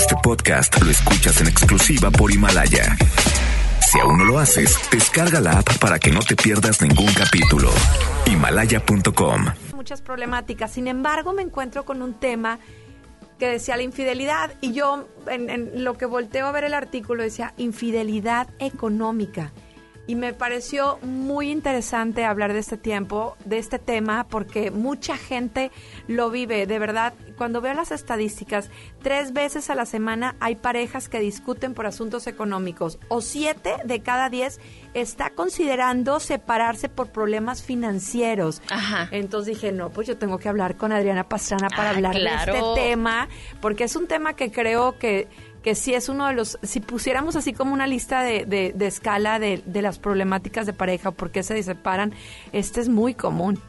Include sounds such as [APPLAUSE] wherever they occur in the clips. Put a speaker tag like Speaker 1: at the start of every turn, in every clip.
Speaker 1: Este podcast lo escuchas en exclusiva por Himalaya. Si aún no lo haces, descarga la app para que no te pierdas ningún capítulo. Himalaya.com.
Speaker 2: Muchas problemáticas. Sin embargo, me encuentro con un tema que decía la infidelidad y yo en, en lo que volteo a ver el artículo decía infidelidad económica. Y me pareció muy interesante hablar de este tiempo, de este tema, porque mucha gente lo vive. De verdad, cuando veo las estadísticas, tres veces a la semana hay parejas que discuten por asuntos económicos, o siete de cada diez está considerando separarse por problemas financieros.
Speaker 3: Ajá.
Speaker 2: Entonces dije, no, pues yo tengo que hablar con Adriana Pastrana para
Speaker 3: Ah,
Speaker 2: hablar
Speaker 3: claro.
Speaker 2: de este tema, porque es un tema que creo que que sí es uno de los, si pusiéramos así como una lista de, de, de escala de, de las problemáticas de pareja, por qué se separan, este es muy común.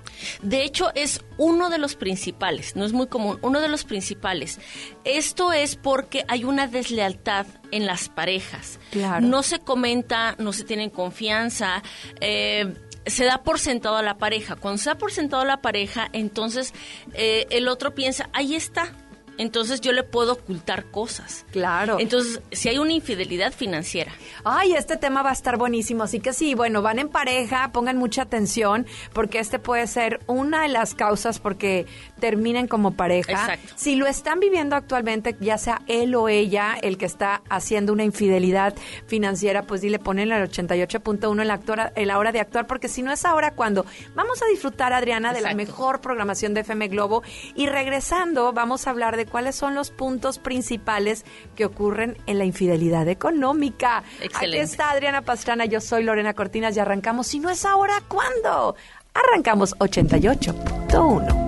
Speaker 3: De hecho, es uno de los principales, no es muy común, uno de los principales. Esto es porque hay una deslealtad en las parejas.
Speaker 2: Claro.
Speaker 3: No se comenta, no se tienen confianza. eh, se da por sentado a la pareja. Cuando se da por sentado a la pareja, entonces eh, el otro piensa, ahí está. Entonces yo le puedo ocultar cosas.
Speaker 2: Claro.
Speaker 3: Entonces, si hay una infidelidad financiera.
Speaker 2: Ay, este tema va a estar buenísimo. Así que sí, bueno, van en pareja, pongan mucha atención, porque este puede ser una de las causas porque terminen como pareja.
Speaker 3: Exacto.
Speaker 2: Si lo están viviendo actualmente, ya sea él o ella el que está haciendo una infidelidad financiera, pues dile, ponenle al 88.1 en la, actora- en la hora de actuar, porque si no es ahora cuando. Vamos a disfrutar, Adriana, de la mejor programación de FM Globo. Y regresando, vamos a hablar de cuáles son los puntos principales que ocurren en la infidelidad económica.
Speaker 3: Excelente.
Speaker 2: Aquí está Adriana Pastrana, yo soy Lorena Cortinas y arrancamos. Si no es ahora, ¿cuándo? Arrancamos 88.1.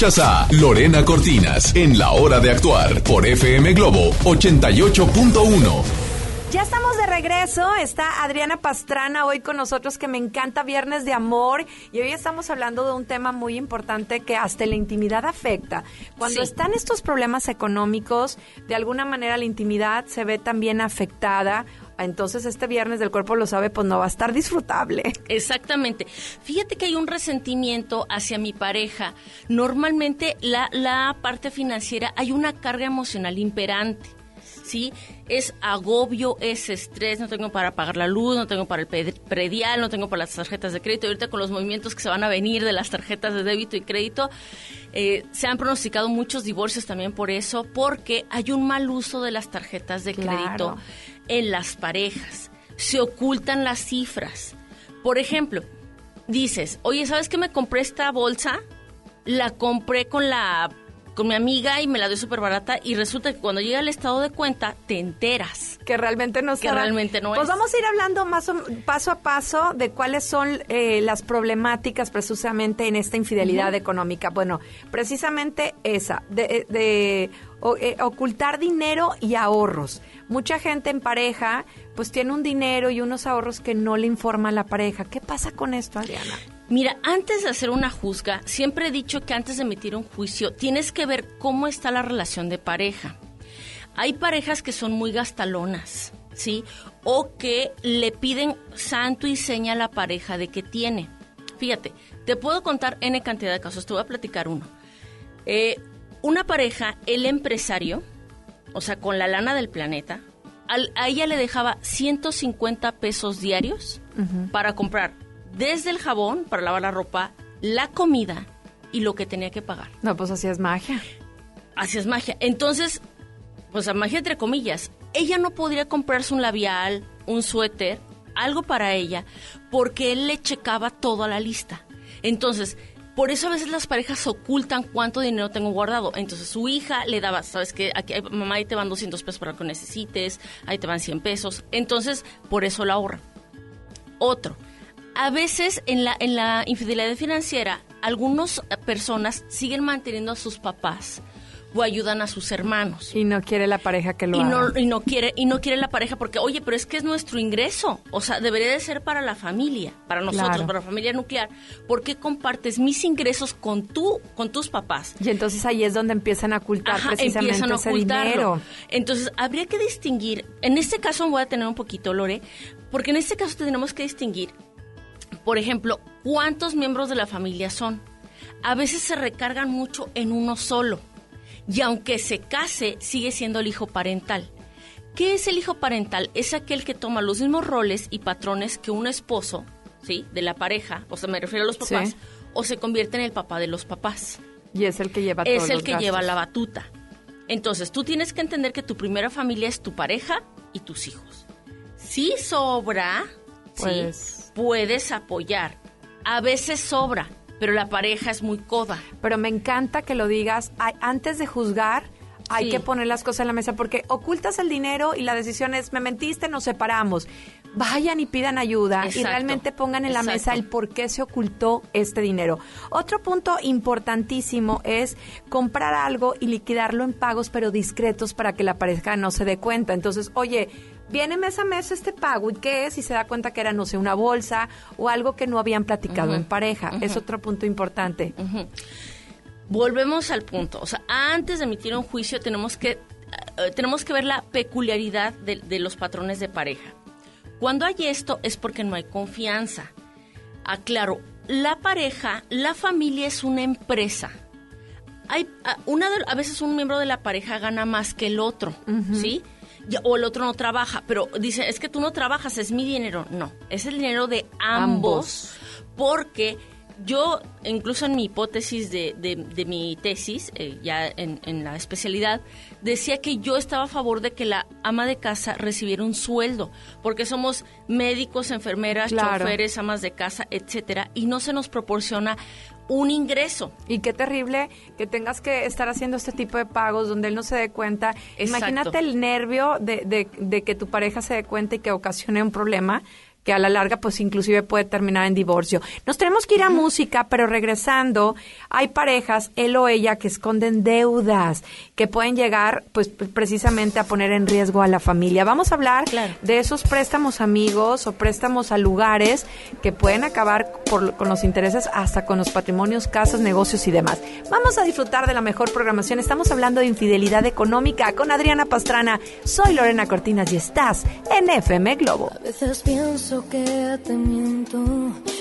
Speaker 4: Escuchas a Lorena Cortinas en La Hora de Actuar por FM Globo 88.1.
Speaker 2: Ya estamos de regreso. Está Adriana Pastrana hoy con nosotros, que me encanta Viernes de Amor. Y hoy estamos hablando de un tema muy importante que hasta la intimidad afecta. Cuando
Speaker 3: Sí.
Speaker 2: están estos problemas económicos, de alguna manera la intimidad se ve también afectada. Entonces, este viernes del cuerpo lo sabe, pues no va a estar disfrutable.
Speaker 3: Exactamente. Fíjate que hay un resentimiento hacia mi pareja. Normalmente la, la parte financiera hay una carga emocional imperante. ¿Sí? Es agobio, es estrés, no tengo para pagar la luz, no tengo para el predial, no tengo para las tarjetas de crédito. Ahorita con los movimientos que se van a venir de las tarjetas de débito y crédito, eh, se han pronosticado muchos divorcios también por eso, porque hay un mal uso de las tarjetas de
Speaker 2: Claro.
Speaker 3: En las parejas. Se ocultan las cifras. Por ejemplo, dices, oye, ¿sabes qué me compré esta bolsa? La compré con la con mi amiga y me la dio súper barata y resulta que cuando llega el estado de cuenta te enteras.
Speaker 2: que realmente no
Speaker 3: Que
Speaker 2: sabe.
Speaker 3: realmente no
Speaker 2: Pues
Speaker 3: es.
Speaker 2: vamos a ir hablando más o- paso a paso de cuáles son eh, las problemáticas precisamente en esta infidelidad económica. Bueno, precisamente esa, de, de o- eh, ocultar dinero y ahorros. Mucha gente en pareja pues tiene un dinero y unos ahorros que no le informa a la pareja. ¿Qué pasa con esto, Adriana?
Speaker 3: Mira, antes de hacer una juzga, siempre he dicho que antes de emitir un juicio tienes que ver cómo está la relación de pareja. Hay parejas que son muy gastalonas, ¿sí? O que le piden santo y seña a la pareja de que tiene. Fíjate, te puedo contar N cantidad de casos, te voy a platicar uno. Eh, una pareja, el empresario, o sea, con la lana del planeta, al- a ella le dejaba 150 pesos diarios para comprar desde el jabón para lavar la ropa, la comida y lo que tenía que pagar.
Speaker 2: No, pues así es magia.
Speaker 3: Así es magia. Entonces, pues a magia entre comillas, ella no podría comprarse un labial, un suéter, algo para ella, porque él le checaba toda la lista. Entonces, por eso a veces las parejas ocultan cuánto dinero tengo guardado. Entonces su hija le daba, sabes que aquí mamá ahí te van 200 pesos para lo que necesites, ahí te van 100 pesos. Entonces, por eso la ahorra. Otro, a veces en la, en la infidelidad financiera, algunas personas siguen manteniendo a sus papás o ayudan a sus hermanos.
Speaker 2: Y no quiere la pareja que lo
Speaker 3: Y
Speaker 2: haga.
Speaker 3: no, y no quiere y no quiere la pareja porque oye pero es que es nuestro ingreso o sea debería de ser para la familia para nosotros
Speaker 2: Claro.
Speaker 3: para la familia nuclear ¿por qué compartes mis ingresos con tú con tus papás
Speaker 2: Y entonces ahí es donde empiezan a ocultar
Speaker 3: Ajá,
Speaker 2: precisamente
Speaker 3: empiezan a
Speaker 2: ese
Speaker 3: ocultarlo.
Speaker 2: dinero.
Speaker 3: Entonces, habría que distinguir, en este caso voy a tener un poquito, Lore, porque en este caso tenemos que distinguir, por ejemplo, cuántos miembros de la familia son. A veces se recargan mucho en uno solo, y aunque se case, sigue siendo el hijo parental. ¿Qué es el hijo parental? Es aquel que toma los mismos roles y patrones que un esposo, ¿sí? De la pareja, o sea, me refiero a los papás,
Speaker 2: Sí.
Speaker 3: o se convierte en el papá de los papás
Speaker 2: Y es el que lleva todos
Speaker 3: es el
Speaker 2: los
Speaker 3: que
Speaker 2: gastos.
Speaker 3: lleva la batuta. Entonces, tú tienes que entender que tu primera familia es tu pareja y tus hijos. Si sobra, ¿sí?
Speaker 2: Pues-
Speaker 3: puedes apoyar. A veces sobra, pero la pareja es muy coda.
Speaker 2: Pero me encanta que lo digas. Ay, antes de juzgar, hay
Speaker 3: Sí.
Speaker 2: que poner las cosas en la mesa porque ocultas el dinero y la decisión es, me mentiste, nos separamos. Vayan y pidan ayuda y realmente pongan en la
Speaker 3: Exacto.
Speaker 2: mesa el por qué se ocultó este dinero. Otro punto importantísimo es comprar algo y liquidarlo en pagos pero discretos para que la pareja no se dé cuenta. Entonces, oye, viene mes a mes este pago y qué es y se da cuenta que era, no sé, una bolsa o algo que no habían platicado en pareja. Es otro punto importante.
Speaker 3: Volvemos al punto. O sea, antes de emitir un juicio tenemos que, eh, tenemos que ver la peculiaridad de, de los patrones de pareja. Cuando hay esto es porque no hay confianza. Aclaro, la pareja, la familia es una empresa. Hay, una de- a veces un miembro de la pareja gana más que el otro, ¿sí? Ya- O el otro no trabaja, pero dice, es que tú no trabajas, es mi dinero. No, es el dinero de ambos, porque yo, incluso en mi hipótesis de, de- de mi tesis, eh, ya en, en la especialidad, decía que yo estaba a favor de que la ama de casa recibiera un sueldo, porque somos médicos, enfermeras,
Speaker 2: Claro.
Speaker 3: choferes, amas de casa, etcétera, y no se nos proporciona un ingreso.
Speaker 2: Y qué terrible que tengas que estar haciendo este tipo de pagos donde él no se dé cuenta.
Speaker 3: Exacto.
Speaker 2: Imagínate el nervio de, de- de que tu pareja se dé cuenta y que ocasione un problema que a la larga pues inclusive puede terminar en divorcio. Nos tenemos que ir a música, pero regresando, hay parejas, él o ella, que esconden deudas, que pueden llegar pues precisamente a poner en riesgo a la familia. Vamos a hablar de esos préstamos amigos o préstamos a lugares que pueden acabar por, con los intereses hasta con los patrimonios, casas, negocios y demás. Vamos a disfrutar de la mejor programación. Estamos hablando de infidelidad económica con Adriana Pastrana. Soy Lorena Cortinas y estás en FM Globo.
Speaker 5: A veces pienso que te miento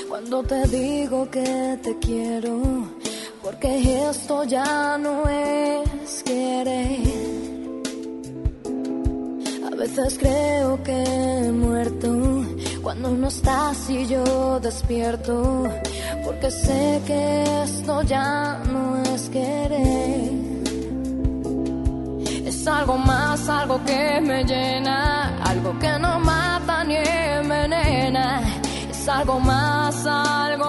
Speaker 5: cuando te digo que te quiero, porque esto ya no es querer. A veces creo que he muerto cuando no estás y yo despierto, porque sé que esto ya no es querer. Es algo más, algo que me llena, algo que no mata ni Es algo más, algo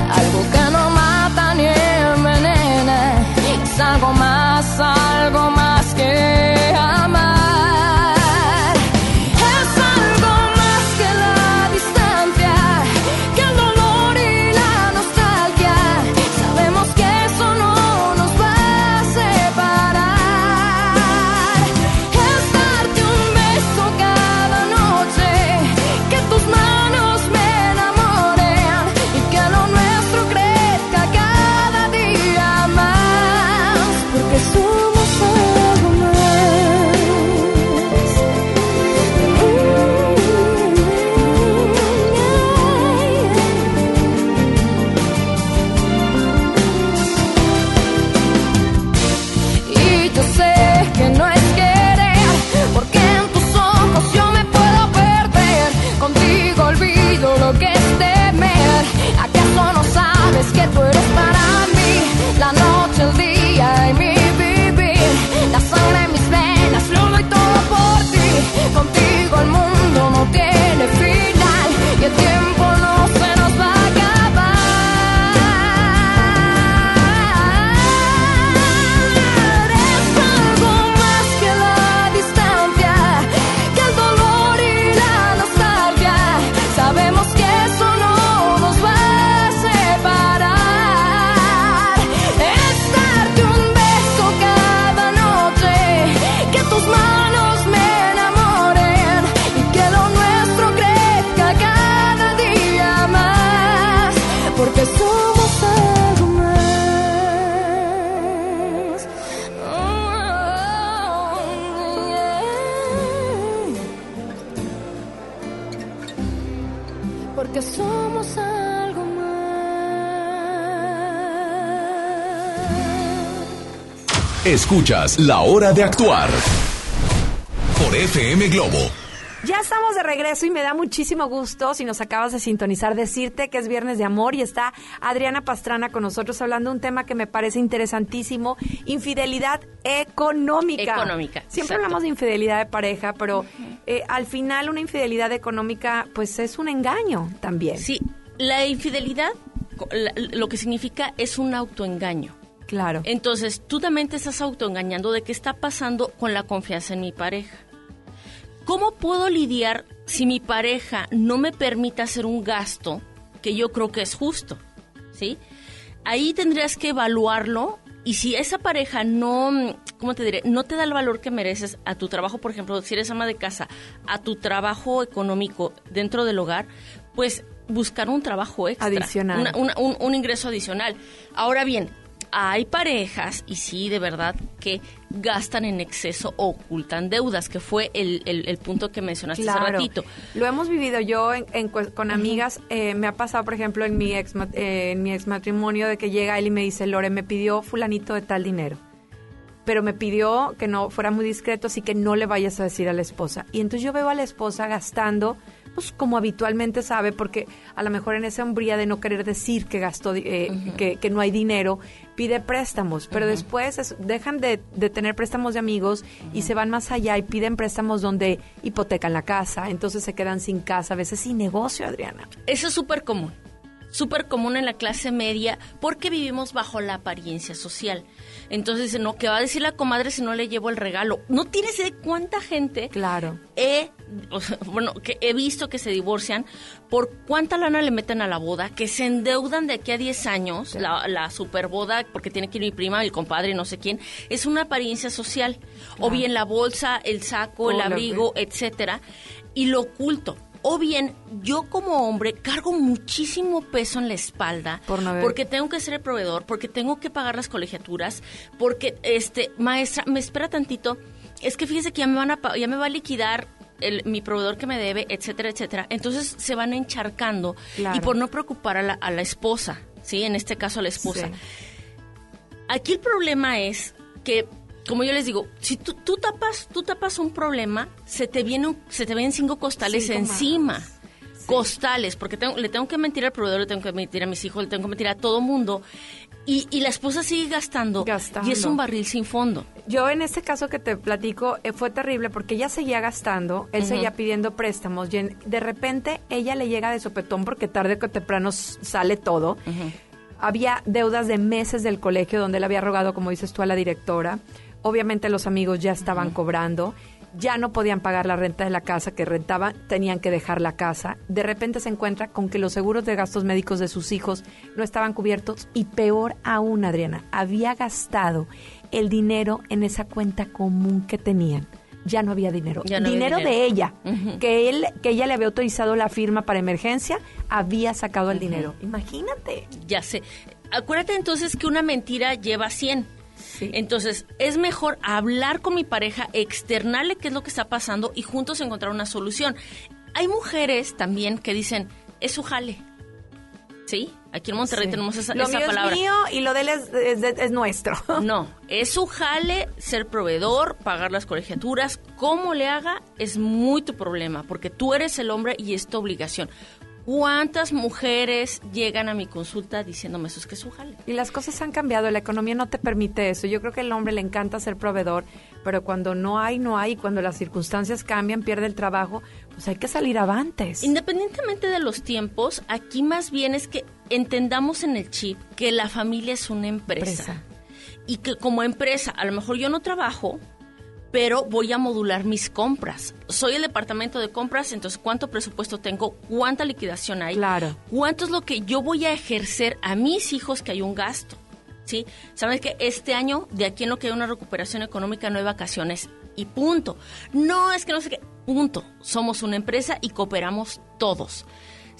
Speaker 5: algo más,
Speaker 4: Escuchas La Hora de Actuar por FM Globo.
Speaker 2: Ya estamos de regreso y me da muchísimo gusto, si nos acabas de sintonizar, decirte que es Viernes de Amor y está Adriana Pastrana con nosotros hablando de un tema que me parece interesantísimo, infidelidad económica.
Speaker 3: Económica,
Speaker 2: Siempre
Speaker 3: exacto.
Speaker 2: hablamos de infidelidad de pareja, pero eh, al final una infidelidad económica pues es un engaño también.
Speaker 3: Sí, la infidelidad lo que significa es un autoengaño.
Speaker 2: Claro.
Speaker 3: Entonces, tú también te estás autoengañando de qué está pasando con la confianza en mi pareja. ¿Cómo puedo lidiar si mi pareja no me permite hacer un gasto que yo creo que es justo? ¿Sí? ahí tendrías que evaluarlo y si esa pareja no, ¿cómo te diré? No te da el valor que mereces a tu trabajo, por ejemplo, si eres ama de casa, a tu trabajo económico dentro del hogar, pues buscar un trabajo extra.
Speaker 2: Adicional.
Speaker 3: Una- una- un, un ingreso adicional. Ahora bien, hay parejas, y sí, de verdad, que gastan en exceso o ocultan deudas, que fue el, el- el punto que mencionaste hace ratito.
Speaker 2: Lo hemos vivido yo en- en cu- con amigas. eh, me ha pasado, por ejemplo, en mi ex eh, en mi ex matrimonio de que llega él y me dice, Lore, me pidió fulanito de tal dinero. Pero me pidió que no fuera muy discreto, así que no le vayas a decir a la esposa. Y entonces yo veo a la esposa gastando, pues como habitualmente sabe, porque a lo mejor en esa hombría de no querer decir que gastó, eh, que, que no hay dinero, pide préstamos. Pero después es- dejan de, de tener préstamos de amigos y se van más allá y piden préstamos donde hipotecan la casa. Entonces se quedan sin casa, a veces sin negocio, Adriana.
Speaker 3: Eso es súper común. Súper común en la clase media porque vivimos bajo la apariencia social. Entonces no, ¿qué va a decir la comadre si no le llevo el regalo? No tienes idea de cuánta gente
Speaker 2: Claro.
Speaker 3: he, o sea, bueno, que he visto que se divorcian por cuánta lana le meten a la boda, que se endeudan de aquí a 10 años, la, la superboda, porque tiene que ir mi prima, el compadre no sé quién, es una apariencia social. O bien la bolsa, el saco, el abrigo, etcétera, y lo oculto. O bien, yo como hombre cargo muchísimo peso en la espalda
Speaker 2: Por no ver-
Speaker 3: porque tengo que ser el proveedor, porque tengo que pagar las colegiaturas, porque, este, maestra, me espera tantito, es que fíjese que ya me, van a, ya me va a liquidar el- mi proveedor que me debe, etcétera, etcétera. Entonces se van encharcando
Speaker 2: Claro.
Speaker 3: y por no preocupar a la, a la esposa, ¿sí? En este caso a la esposa.
Speaker 2: Sí.
Speaker 3: Aquí el problema es que, como yo les digo, si tú, tú tapas, tú tapas un problema, se te viene un- se te ven cinco costales
Speaker 2: Cinco más.
Speaker 3: encima. Costales, porque tengo- le tengo que mentir al proveedor, le tengo que mentir a mis hijos, le tengo que mentir a todo mundo. Y, y la esposa sigue gastando,
Speaker 2: Gastando.
Speaker 3: Y es un barril sin fondo.
Speaker 2: Yo en este caso que te platico eh, fue terrible porque ella seguía gastando, él seguía pidiendo préstamos y en- de repente ella le llega de sopetón porque tarde o temprano sale todo. Había deudas de meses del colegio donde él había rogado, como dices tú, a la directora. Obviamente los amigos ya estaban cobrando, ya no podían pagar la renta de la casa que rentaban, tenían que dejar la casa. De repente se encuentra con que los seguros de gastos médicos de sus hijos no estaban cubiertos y peor aún, Adriana, había gastado el dinero en esa cuenta común que tenían. Ya no había dinero.
Speaker 3: Había
Speaker 2: dinero, de ella, que él que ella le había autorizado la firma para emergencia, había sacado el dinero. Imagínate.
Speaker 3: Ya sé. Acuérdate entonces que una mentira lleva 100.
Speaker 2: Sí.
Speaker 3: Entonces, es mejor hablar con mi pareja, externarle qué es lo que está pasando y juntos encontrar una solución. Hay mujeres también que dicen, es su jale. ¿Sí? Aquí en Monterrey
Speaker 2: Sí.
Speaker 3: tenemos esa,
Speaker 2: Lo
Speaker 3: esa
Speaker 2: mío
Speaker 3: palabra.
Speaker 2: es mío y lo de él es, es nuestro. [LAUGHS]
Speaker 3: No, es su jale ser proveedor, pagar las colegiaturas. Cómo le haga es muy tu problema, porque tú eres el hombre y es tu obligación. ¿Cuántas mujeres llegan a mi consulta diciéndome eso es que es su jale?
Speaker 2: Y las cosas han cambiado, la economía no te permite eso. Yo creo que al hombre le encanta ser proveedor, pero cuando no hay, no hay, cuando las circunstancias cambian, pierde el trabajo, pues hay que salir avantes.
Speaker 3: Independientemente de los tiempos, aquí más bien es que entendamos en el chip que la familia es una empresa.
Speaker 2: Empresa.
Speaker 3: Y que como empresa, a lo mejor yo no trabajo, pero voy a modular mis compras. Soy el departamento de compras, entonces cuánto presupuesto tengo, cuánta liquidación hay,
Speaker 2: Claro.
Speaker 3: cuánto es lo que yo voy a ejercer a mis hijos que hay un gasto. ¿Sí? Sabes que este año, de aquí en lo que hay una recuperación económica, no hay vacaciones y punto. No es que no sé qué, punto. Somos una empresa y cooperamos todos.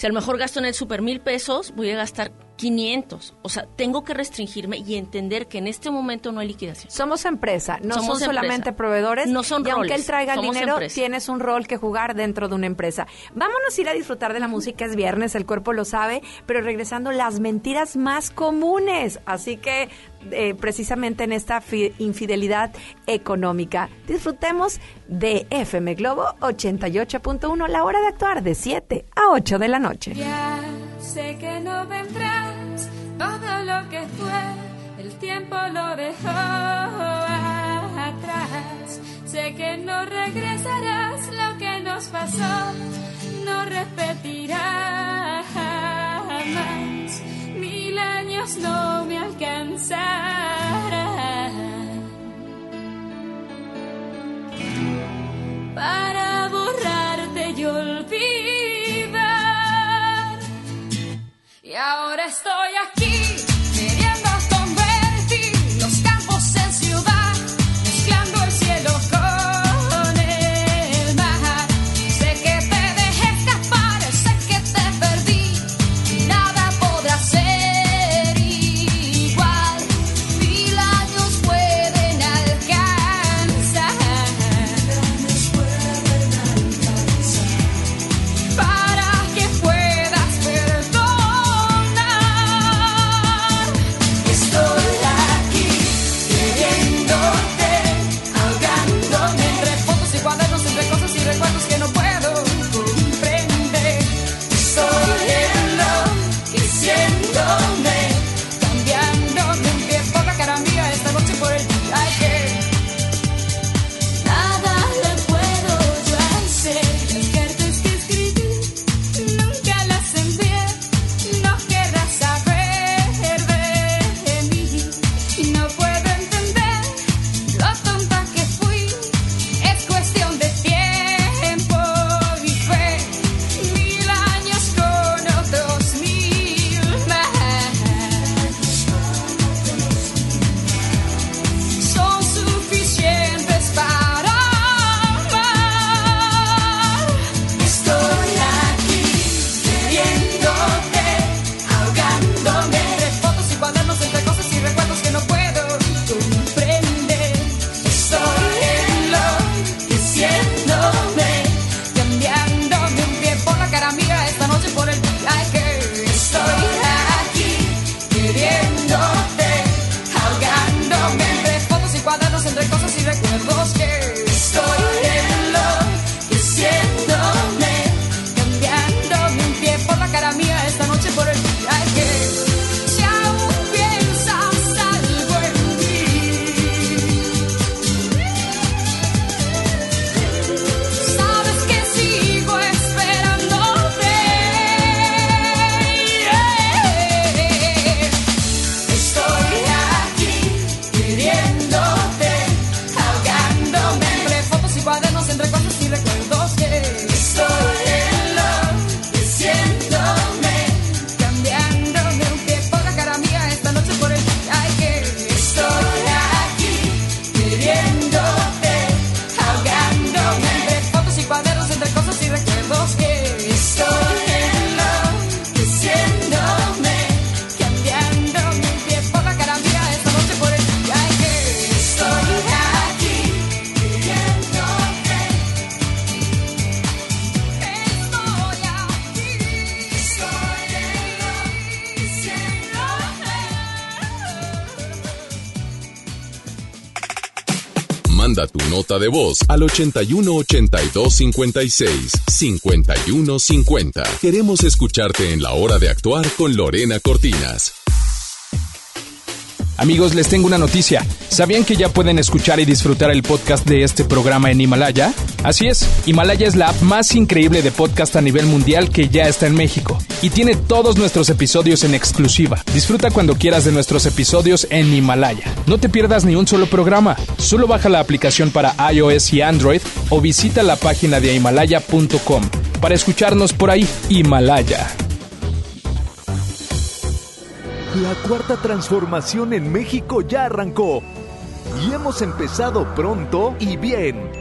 Speaker 3: Si a lo mejor gasto en el super mil pesos, voy a gastar 500. O sea, tengo que restringirme y entender que en este momento no hay liquidación.
Speaker 2: Somos empresa, no
Speaker 3: Somos
Speaker 2: son solamente proveedores.
Speaker 3: No son
Speaker 2: y aunque él traiga el dinero,
Speaker 3: empresa.
Speaker 2: tienes un rol que jugar dentro de una empresa. Vámonos a ir a disfrutar de la música, es viernes, el cuerpo lo sabe, pero regresando las mentiras más comunes. Así que eh, precisamente en esta fi- infidelidad económica, disfrutemos de FM Globo 88.1, la hora de actuar de 7 a 8 de la noche.
Speaker 6: Ya sé que no vendrás, todo lo que fue, el tiempo lo dejó atrás. Sé que no regresarás, lo que nos pasó no repetirá jamás. Años no me alcanzarán para borrarte y olvidar. Y ahora estoy aquí,
Speaker 4: voz al 81 82 56 51 50. Queremos escucharte en la hora de actuar con Lorena Cortinas.
Speaker 7: Amigos, les tengo una noticia. ¿Sabían que ya pueden escuchar y disfrutar el podcast de este programa en Himalaya? Así es, Himalaya es la app más increíble de podcast a nivel mundial que ya está en México y tiene todos nuestros episodios en exclusiva. Disfruta cuando quieras de nuestros episodios en Himalaya. No te pierdas ni un solo programa. Solo baja la aplicación para iOS y Android o visita la página de himalaya.com para escucharnos por ahí. Himalaya.
Speaker 8: La cuarta transformación en México ya arrancó y hemos empezado pronto y bien.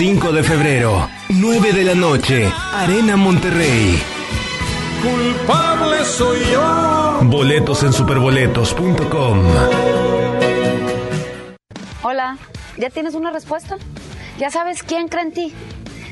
Speaker 9: 5 de febrero, 9 de la noche, Arena Monterrey.
Speaker 10: Culpable soy yo.
Speaker 9: Boletos en superboletos.com.
Speaker 11: Hola, ¿ya tienes una respuesta? ¿Ya sabes quién cree en ti?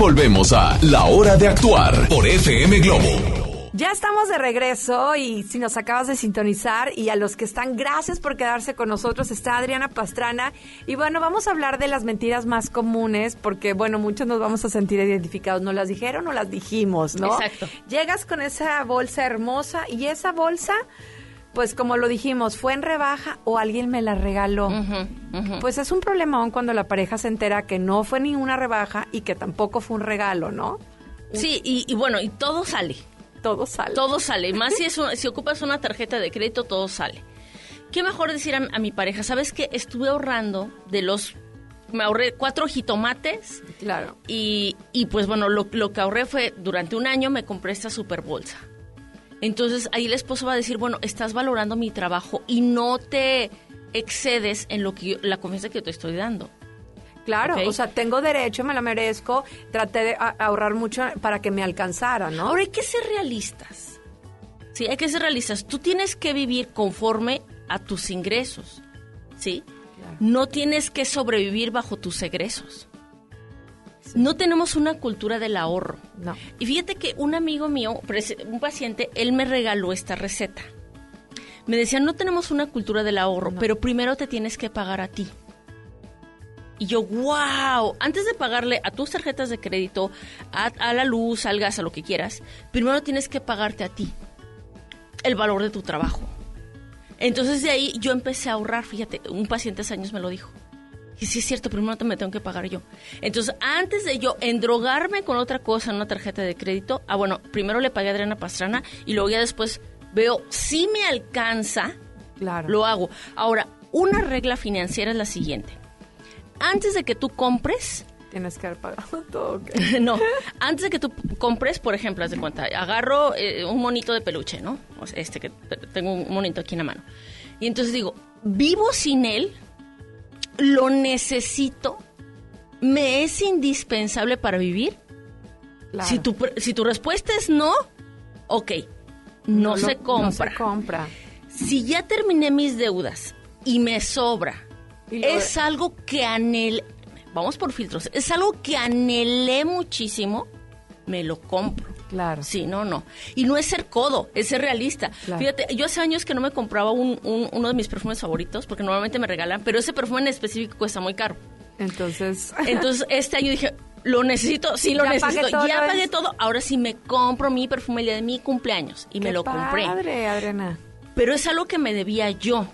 Speaker 1: Volvemos a La Hora de Actuar por FM Globo.
Speaker 2: Ya estamos de regreso y si nos acabas de sintonizar y a los que están, gracias por quedarse con nosotros. Está Adriana Pastrana y bueno, vamos a hablar de las mentiras más comunes porque bueno, muchos nos vamos a sentir identificados. ¿No las dijeron o las dijimos, no?
Speaker 3: Exacto.
Speaker 2: Llegas con esa bolsa hermosa y esa bolsa, pues como lo dijimos, fue en rebaja o alguien me la regaló. Pues es un problemón cuando la pareja se entera que no fue ni una rebaja y que tampoco fue un regalo, ¿no?
Speaker 3: Sí, y, y bueno, y todo sale.
Speaker 2: Todo sale.
Speaker 3: Todo sale. Más si, [LAUGHS] es un- si ocupas una tarjeta de crédito, todo sale. ¿Qué mejor decir a, a mi pareja? ¿Sabes qué? Estuve ahorrando de los... Me ahorré cuatro jitomates.
Speaker 2: Claro.
Speaker 3: Y, y pues bueno, lo, lo que ahorré fue, durante un año me compré esta super bolsa. Entonces ahí el esposo va a decir, bueno, estás valorando mi trabajo y no te excedes en lo que yo- la confianza que te estoy dando.
Speaker 2: Claro, o sea, tengo derecho, me lo merezco, traté de ahorrar mucho para que me alcanzara, ¿no?
Speaker 3: Ahora hay que ser realistas. Sí, hay que ser realistas. Tú tienes que vivir conforme a tus ingresos. ¿Sí? No tienes que sobrevivir bajo tus egresos. No tenemos una cultura del ahorro.
Speaker 2: No.
Speaker 3: Y fíjate que un amigo mío, un paciente, él me regaló esta receta. Me decía, no tenemos una cultura del ahorro, pero primero te tienes que pagar a ti. Y yo, wow, antes de pagarle a tus tarjetas de crédito, a, a la luz, al gas, a lo que quieras, primero tienes que pagarte a ti el valor de tu trabajo. Entonces de ahí yo empecé a ahorrar, fíjate, un paciente hace años me lo dijo. Y sí es cierto, primero me tengo que pagar yo. Entonces, antes de yo endrogarme con otra cosa en una tarjeta de crédito, ah, bueno, primero le pagué a Adriana Pastrana y luego ya después veo si me alcanza,
Speaker 2: claro.
Speaker 3: lo hago. Ahora, una regla financiera es la siguiente. Antes de que tú compres,
Speaker 2: Tienes que haber pagado [LAUGHS] todo. ¿ok? [LAUGHS]
Speaker 3: no, antes de que tú compres, por ejemplo, haz de cuenta, agarro eh, un monito de peluche, ¿no? O sea, este que tengo un monito aquí en la mano. Y entonces digo, vivo sin él, lo necesito, me es indispensable para vivir.
Speaker 2: Claro.
Speaker 3: Si, tu, si tu respuesta es no, ok, no, se compra.
Speaker 2: No se compra.
Speaker 3: Si ya terminé mis deudas y me sobra,
Speaker 2: Y
Speaker 3: es algo que anhelé, vamos por filtros, es algo que anhelé muchísimo, me lo compro.
Speaker 2: Claro.
Speaker 3: Sí, no, no. Y no es ser codo, es ser realista.
Speaker 2: Claro.
Speaker 3: Fíjate, yo hace años que no me compraba un- un- uno de mis perfumes favoritos, porque normalmente me regalan, pero ese perfume en específico cuesta muy caro.
Speaker 2: Entonces, [LAUGHS]
Speaker 3: Entonces, este año dije, lo necesito, sí lo
Speaker 2: Ya
Speaker 3: necesito. ya
Speaker 2: ¿no
Speaker 3: pagué
Speaker 2: es?
Speaker 3: todo, ahora sí me compro mi perfume el día de mi cumpleaños. Y me lo compré
Speaker 2: padre, Adriana.
Speaker 3: pero es algo que me debía yo,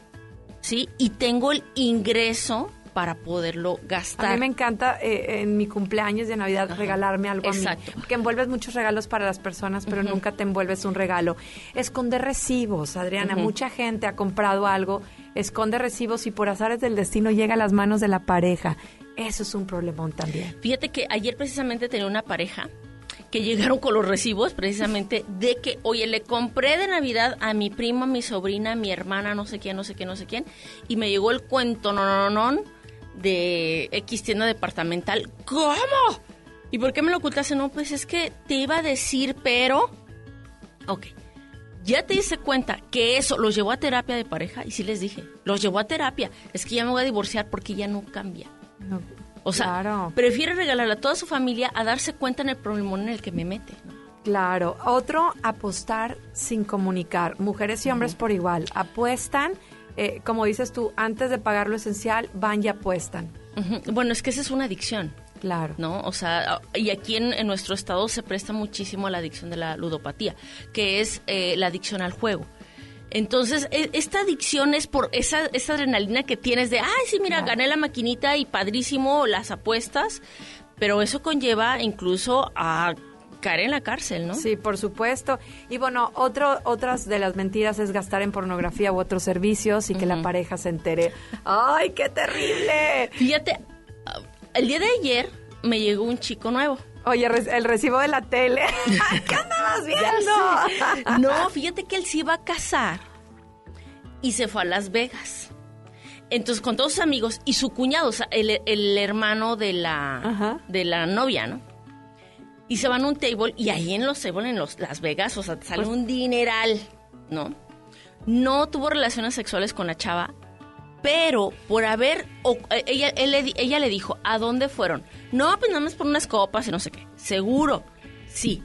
Speaker 3: ¿sí? Y tengo el ingreso para poderlo gastar.
Speaker 2: A mí me encanta eh, en mi cumpleaños de Navidad regalarme algo
Speaker 3: Exacto.
Speaker 2: a mí. Porque envuelves muchos regalos para las personas, pero nunca te envuelves un regalo. Esconde recibos, Adriana. Mucha gente ha comprado algo, esconde recibos y por azares del destino llega a las manos de la pareja. Eso es un problemón también.
Speaker 3: Fíjate que ayer precisamente tenía una pareja que llegaron con los recibos precisamente de que, oye, le compré de Navidad a mi prima, a mi sobrina, a mi hermana, no sé quién, no sé quién, no sé quién, y me llegó el cuento, no, no, no, no, de X tienda departamental. ¿Cómo? ¿Y por qué me lo ocultaste? No, pues es que te iba a decir, pero... Ok. Ya te diste cuenta que eso los llevó a terapia de pareja y sí les dije, los llevó a terapia. Es que ya me voy a divorciar porque ya no cambia.
Speaker 2: No,
Speaker 3: O sea,
Speaker 2: Claro.
Speaker 3: prefiere regalarle a toda su familia a darse cuenta en el problemón en el que me mete.
Speaker 2: Claro. Otro, apostar sin comunicar. Mujeres y hombres por igual. Apuestan, eh, como dices tú, antes de pagar lo esencial, van y apuestan.
Speaker 3: Bueno, es que esa es una adicción.
Speaker 2: Claro.
Speaker 3: ¿no? O sea, y aquí en, en nuestro estado se presta muchísimo a la adicción de la ludopatía, que es eh, la adicción al juego. Entonces, e- esta adicción es por esa, esa adrenalina que tienes de, ay, sí, mira, gané la maquinita y padrísimo las apuestas, pero eso conlleva incluso a caer en la cárcel, ¿no?
Speaker 2: Sí, por supuesto. Y bueno, otro, otras de las mentiras es gastar en pornografía u otros servicios y que la pareja se entere. ¡Ay, qué terrible!
Speaker 3: Fíjate, el día de ayer me llegó un chico nuevo.
Speaker 2: Oye, el recibo de la tele. [LAUGHS] ¿Qué andabas viendo?
Speaker 3: No, [LAUGHS] fíjate que él se iba a casar y se fue a Las Vegas. Entonces, con todos sus amigos y su cuñado, o sea, el, el hermano de la, de la novia, ¿no? Y se van a un table y ahí en los tables, en los, Las Vegas, o sea, te sale
Speaker 2: Pues
Speaker 3: un dineral, ¿no? No tuvo relaciones sexuales con la chava, pero por haber, o- eh, ella, él ella le dijo, ¿a dónde fueron? No, pues nada más por unas copas y no sé qué. seguro. Sí.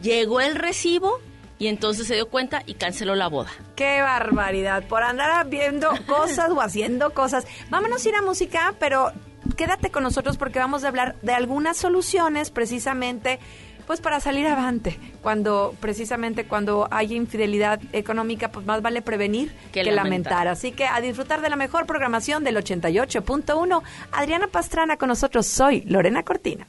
Speaker 3: Llegó el recibo y entonces se dio cuenta y canceló la boda.
Speaker 2: Qué barbaridad, por andar viendo cosas o haciendo cosas. Vámonos a ir a música, pero quédate con nosotros porque vamos a hablar de algunas soluciones precisamente pues para salir avante, cuando precisamente cuando hay infidelidad económica, pues más vale prevenir que,
Speaker 3: Que
Speaker 2: lamentar.
Speaker 3: lamentar.
Speaker 2: Así que a disfrutar de la mejor programación del 88.1. Adriana Pastrana con nosotros, soy Lorena Cortina.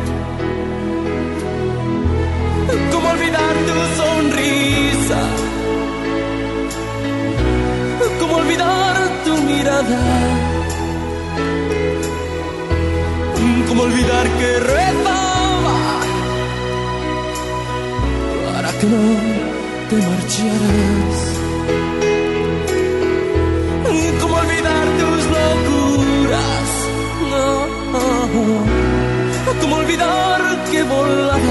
Speaker 12: ¿Cómo olvidar tu sonrisa? ¿Cómo olvidar tu mirada? ¿Cómo olvidar que rezaba para que no te marcharas? ¿Cómo olvidar tus locuras? No. ¿Cómo olvidar que volabas?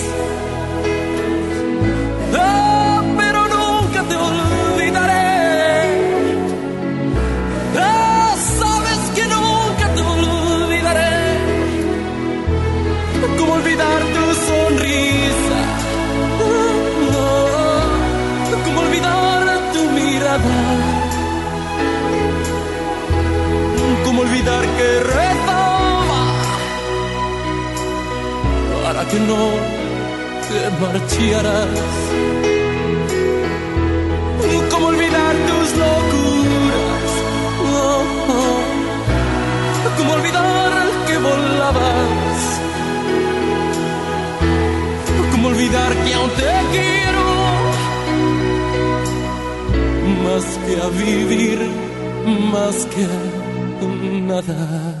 Speaker 12: que no te marcharas? ¿Cómo olvidar tus locuras? ¿Cómo olvidar que volabas? ¿Cómo olvidar que aún te quiero? Más que a vivir, más que a nada.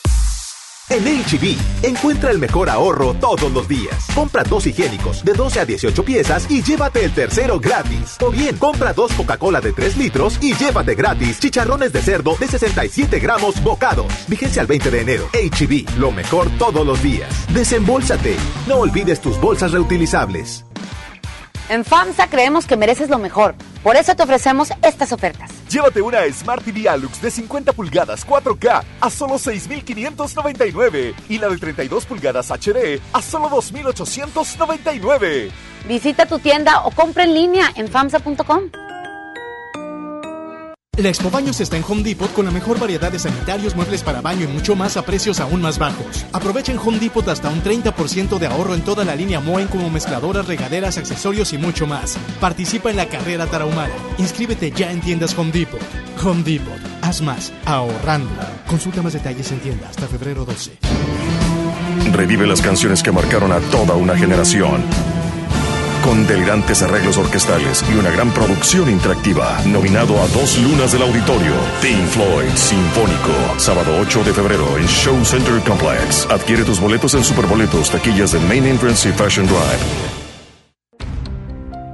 Speaker 13: En HB, encuentra el mejor ahorro todos los días. Compra dos higiénicos de 12 a 18 piezas y llévate el tercero gratis. O bien, compra dos Coca-Cola de 3 litros y llévate gratis chicharrones de cerdo de 67 gramos bocados. Vigencia al 20 de enero. HB, lo mejor todos los días. Desembolsate. No olvides tus bolsas reutilizables.
Speaker 11: En FAMSA creemos que mereces lo mejor. Por eso te ofrecemos estas ofertas.
Speaker 14: Llévate una Smart TV Alux de 50 pulgadas 4K a solo 6.599 y la de 32 pulgadas HD a solo 2.899.
Speaker 11: Visita tu tienda o compra en línea en FAMSA.com.
Speaker 15: La Expo Baños está en Home Depot con la mejor variedad de sanitarios, muebles para baño y mucho más a precios aún más bajos. Aprovecha en Home Depot hasta un 30% de ahorro en toda la línea Moen como mezcladoras, regaderas, accesorios y mucho más. Participa en la carrera tarahumara. Inscríbete ya en tiendas Home Depot. Home Depot. Haz más ahorrando. Consulta más detalles en tienda hasta febrero 12.
Speaker 16: Revive las canciones que marcaron a toda una generación. Con delirantes arreglos orquestales y una gran producción interactiva. Nominado a dos lunas del auditorio. Pink Floyd Sinfónico. Sábado 8 de febrero en Show Center Complex. Adquiere tus boletos en Superboletos, taquillas de Main Entrance y Fashion Drive.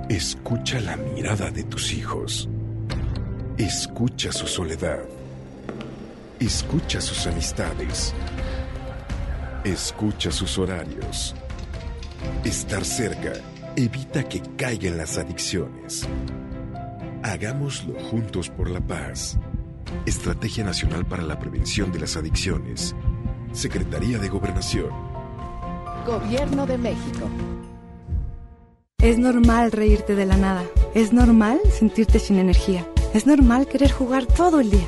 Speaker 17: Escucha la mirada de tus hijos. Escucha su soledad. Escucha sus amistades. Escucha sus horarios. Estar cerca evita que caigan las adicciones. Hagámoslo juntos por la paz. Estrategia Nacional para la Prevención de las Adicciones. Secretaría de Gobernación.
Speaker 18: Gobierno de México.
Speaker 19: Es normal reírte de la nada. Es normal sentirte sin energía. Es normal querer jugar todo el día.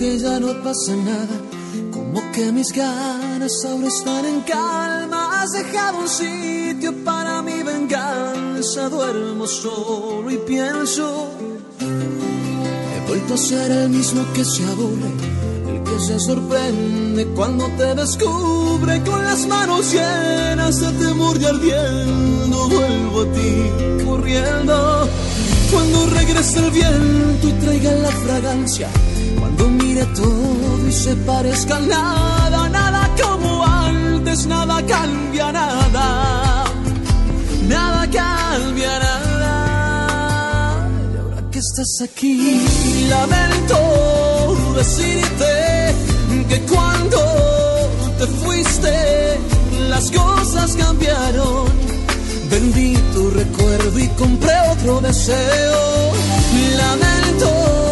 Speaker 12: Ti, ya no pasa nada. Como que mis ganas ahora están en calma. Has dejado un sitio para mi venganza. Duermo solo y pienso. He vuelto a ser el mismo que se aburre. El que se sorprende cuando te descubre. Con las manos llenas de temor y ardiendo. Vuelvo a ti corriendo. Cuando regrese el viento y traiga la fragancia, cuando todo y se parezca nada, nada como antes, nada cambia nada, nada cambia nada. Y ahora que estás aquí, lamento decirte que cuando te fuiste, las cosas cambiaron. Vendí tu recuerdo y compré otro deseo. Lamento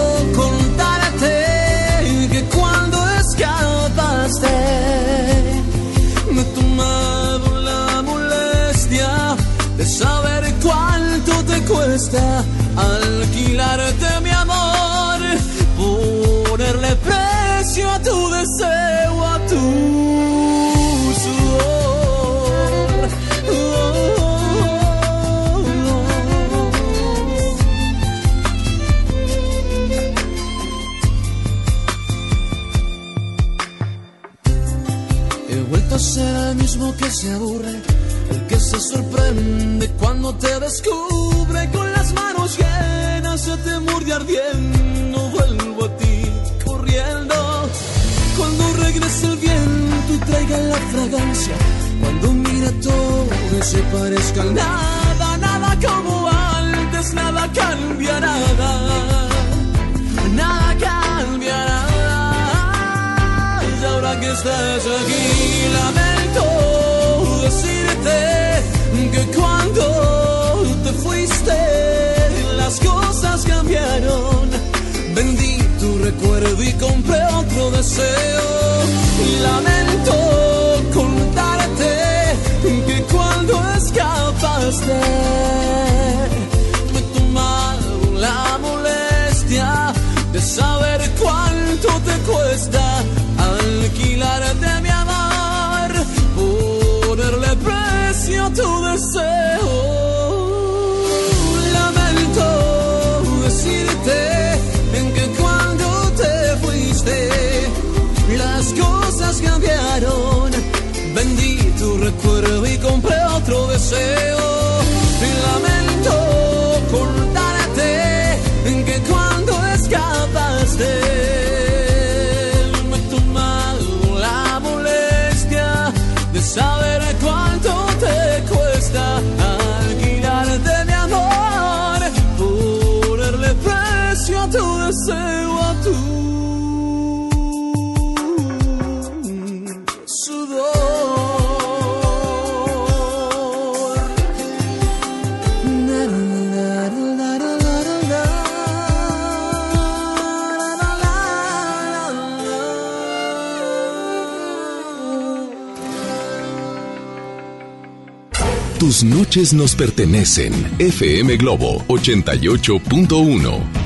Speaker 12: cuesta alquilarte mi amor, ponerle precio a tu deseo, a tu sudor. He vuelto a ser el mismo que se aburre, el que se sorprende cuando te descubre de ardiendo. Vuelvo a ti corriendo cuando regrese el viento y traiga la fragancia. Cuando mira todo y se parezca nada, nada como antes, nada cambia nada. Nada cambia nada. Y ahora que estás aquí, lamento las cosas cambiaron. Vendí tu recuerdo y compré otro deseo. Lamento contarte que cuando escapaste me tomaron la molestia de saber cuánto te cuesta alquilarte mi amor, ponerle precio a tu deseo. Tu recuerdo y compré otro deseo. Lamento contarte
Speaker 20: Noches nos pertenecen. FM Globo 88.1.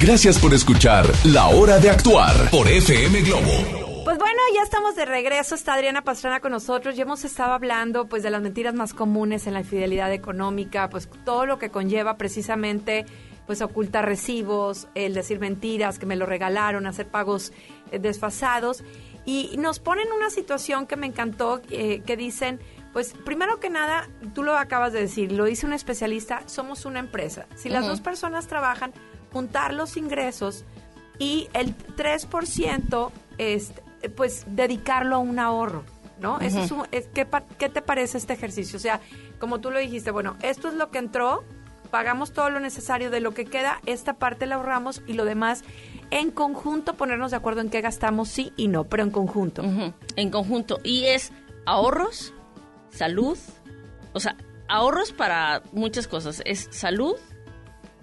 Speaker 20: Gracias por escuchar La Hora de Actuar por FM Globo.
Speaker 2: Pues bueno, ya estamos de regreso. Está Adriana Pastrana con nosotros y hemos estado hablando pues de las mentiras más comunes en la infidelidad económica, pues todo lo que conlleva precisamente pues ocultar recibos, el decir mentiras, que me lo regalaron, hacer pagos eh, desfasados. Y nos ponen una situación que me encantó, eh, que dicen, pues primero que nada, tú lo acabas de decir, lo dice un especialista, somos una empresa. Si las dos personas trabajan, juntar los ingresos y el 3%, este, pues dedicarlo a un ahorro, ¿no? Eso es un- es- ¿qué, ¿Qué te parece este ejercicio? O sea, como tú lo dijiste, bueno, esto es lo que entró, pagamos todo lo necesario de lo que queda, esta parte la ahorramos y lo demás en conjunto ponernos de acuerdo en qué gastamos sí y no, pero en conjunto.
Speaker 3: En conjunto. Y es ahorros, salud, o sea, ahorros para muchas cosas. Es salud,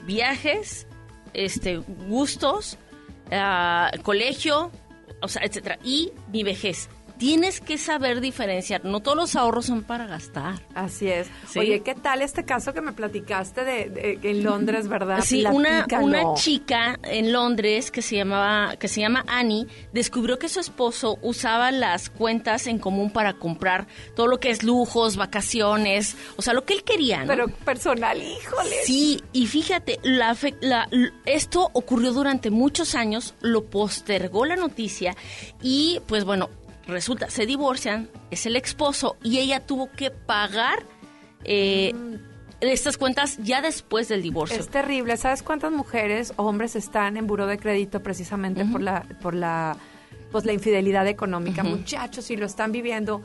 Speaker 3: viajes, este, gustos, ah, colegio, o sea, etcétera. Y mi vejez. Tienes que saber diferenciar. No todos los ahorros son para gastar.
Speaker 2: Así es.
Speaker 3: Sí.
Speaker 2: Oye, ¿qué tal este caso que me platicaste de, de- en Londres, verdad?
Speaker 3: Sí, una,
Speaker 2: Platícalo.
Speaker 3: una chica en Londres que se llamaba que se llama Annie descubrió que su esposo usaba las cuentas en común para comprar todo lo que es lujos, vacaciones, o sea, lo que él quería, ¿no?
Speaker 2: Pero personal, híjole.
Speaker 3: Sí, y fíjate, la, esto ocurrió durante muchos años, lo postergó la noticia y pues bueno, resulta, se divorcian, es el esposo y ella tuvo que pagar eh, estas cuentas ya después del divorcio.
Speaker 2: Es terrible. ¿Sabes cuántas mujeres o hombres están en buró de crédito precisamente por la por la pues la infidelidad económica? Muchachos, y lo están viviendo.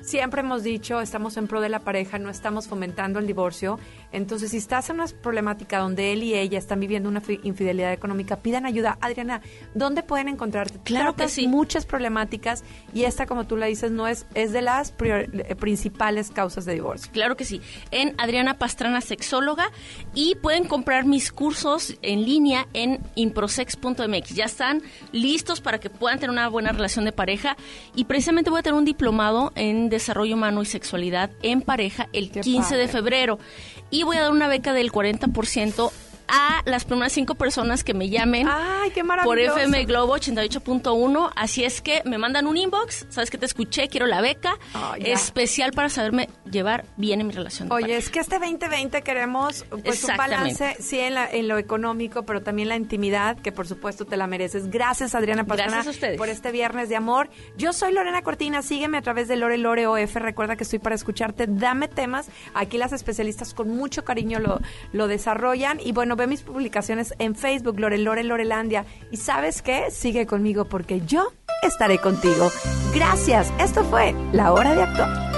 Speaker 2: Siempre hemos dicho, estamos en pro de la pareja, no estamos fomentando el divorcio. Entonces, si estás en una problemática donde él y ella están viviendo una fi- infidelidad económica, pidan ayuda. Adriana, ¿dónde pueden encontrarte?
Speaker 3: Claro que sí.
Speaker 2: muchas problemáticas y esta, como tú la dices, no es, es de las prior- eh, principales causas de divorcio.
Speaker 3: Claro que sí. En Adriana Pastrana Sexóloga y pueden comprar mis cursos en línea en improsex.mx. Ya están listos para que puedan tener una buena relación de pareja y precisamente voy a tener un diplomado en desarrollo humano y sexualidad en pareja el 15 de febrero. Y voy a dar una beca del 40% a las primeras cinco personas que me llamen
Speaker 2: ¡Ay, qué
Speaker 3: por! FM Globo 88.1. Así es que me mandan un inbox, sabes que te escuché, quiero la beca especial para saberme llevar bien en mi relación. de
Speaker 2: Oye,
Speaker 3: pareja.
Speaker 2: es que este 2020 queremos pues, un balance, sí, en, la- en lo económico, pero también la intimidad, que por supuesto te la mereces. Gracias, Adriana Pastrana,
Speaker 3: Gracias a ustedes.
Speaker 2: por este viernes de amor. Yo soy Lorena Cortina, sígueme a través de Lore Lore OF. Recuerda que estoy para escucharte. Dame temas. Aquí las especialistas con mucho cariño lo, lo desarrollan. Y bueno, ve mis publicaciones en Facebook, Lore Lore Lorelandia. Y ¿sabes qué? Sigue conmigo porque yo estaré contigo. Gracias. Esto fue La Hora de Actuar.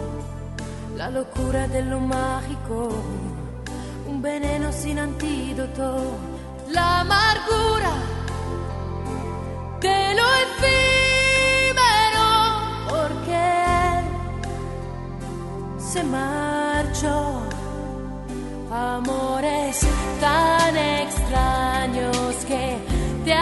Speaker 5: la locura de lo mágico, un veneno sin antídoto, la amargura de lo efímero, porque él se marchó. Amores tan extraños que te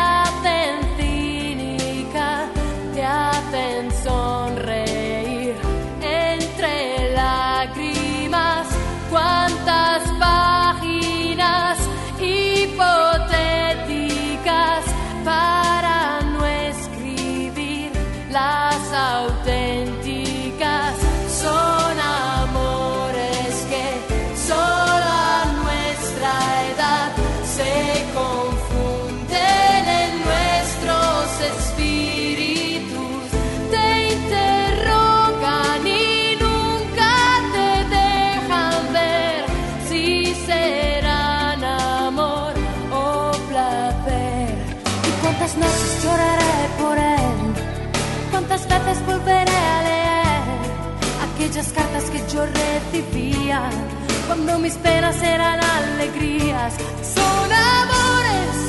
Speaker 5: que yo recibía cuando mis penas eran alegrías. Son amores